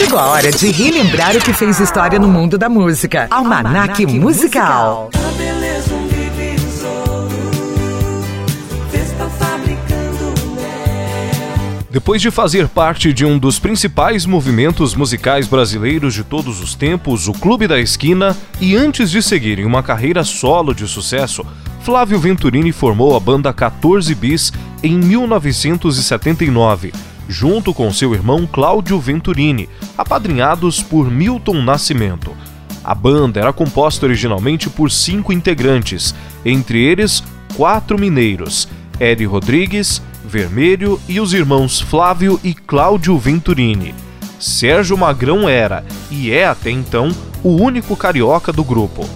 Chegou a hora de relembrar o que fez história no mundo da música. Almanac Musical. A beleza um divisor está fabricando mel. Depois de fazer parte de um dos principais movimentos musicais brasileiros de todos os tempos, o Clube da Esquina, e antes de seguir em uma carreira solo de sucesso, Flávio Venturini formou a banda 14 Bis em 1979, junto com seu irmão Cláudio Venturini, apadrinhados por Milton Nascimento. A banda era composta originalmente por cinco integrantes, entre eles quatro mineiros: Eri Rodrigues, Vermelho e os irmãos Flávio e Cláudio Venturini. Sérgio Magrão era, e é até então, o único carioca do grupo.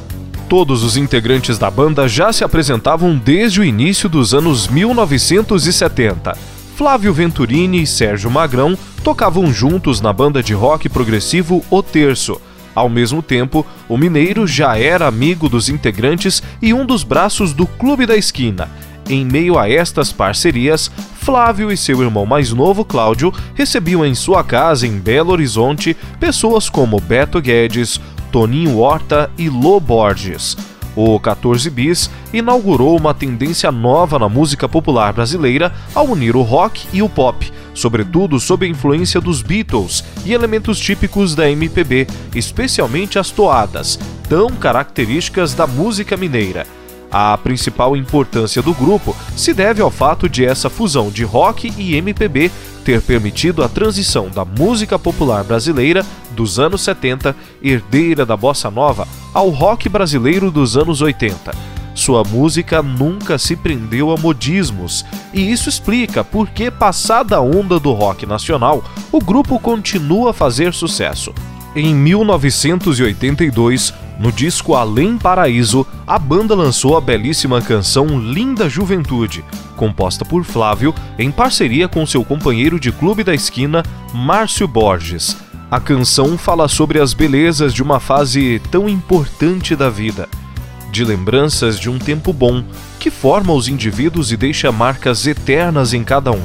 Todos os integrantes da banda já se apresentavam desde o início dos anos 1970. Flávio Venturini e Sérgio Magrão tocavam juntos na banda de rock progressivo O Terço. Ao mesmo tempo, o mineiro já era amigo dos integrantes e um dos braços do Clube da Esquina. Em meio a estas parcerias, Flávio e seu irmão mais novo, Cláudio, recebiam em sua casa em Belo Horizonte pessoas como Beto Guedes, Toninho Horta e Lô Borges. O 14 Bis inaugurou uma tendência nova na música popular brasileira ao unir o rock e o pop, sobretudo sob a influência dos Beatles e elementos típicos da MPB, especialmente as toadas, tão características da música mineira. A principal importância do grupo se deve ao fato de essa fusão de rock e MPB ter permitido a transição da música popular brasileira dos anos 70, herdeira da bossa nova, ao rock brasileiro dos anos 80. Sua música nunca se prendeu a modismos, e isso explica por que, passada a onda do rock nacional, o grupo continua a fazer sucesso. Em 1982, no disco Além Paraíso, a banda lançou a belíssima canção Linda Juventude, composta por Flávio em parceria com seu companheiro de clube da esquina, Márcio Borges. A canção fala sobre as belezas de uma fase tão importante da vida, de lembranças de um tempo bom que forma os indivíduos e deixa marcas eternas em cada um.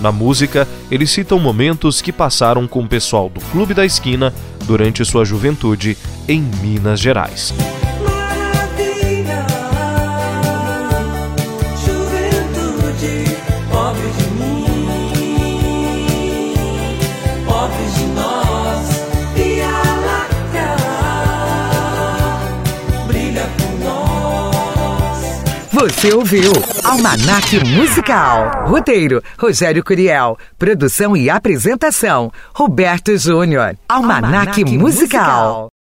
Na música, eles citam momentos que passaram com o pessoal do Clube da Esquina durante sua juventude em Minas Gerais. Maravilha, juventude, Você ouviu Almanac Musical. Roteiro: Rogério Curiel. Produção e apresentação: Roberto Júnior. Almanac, Musical.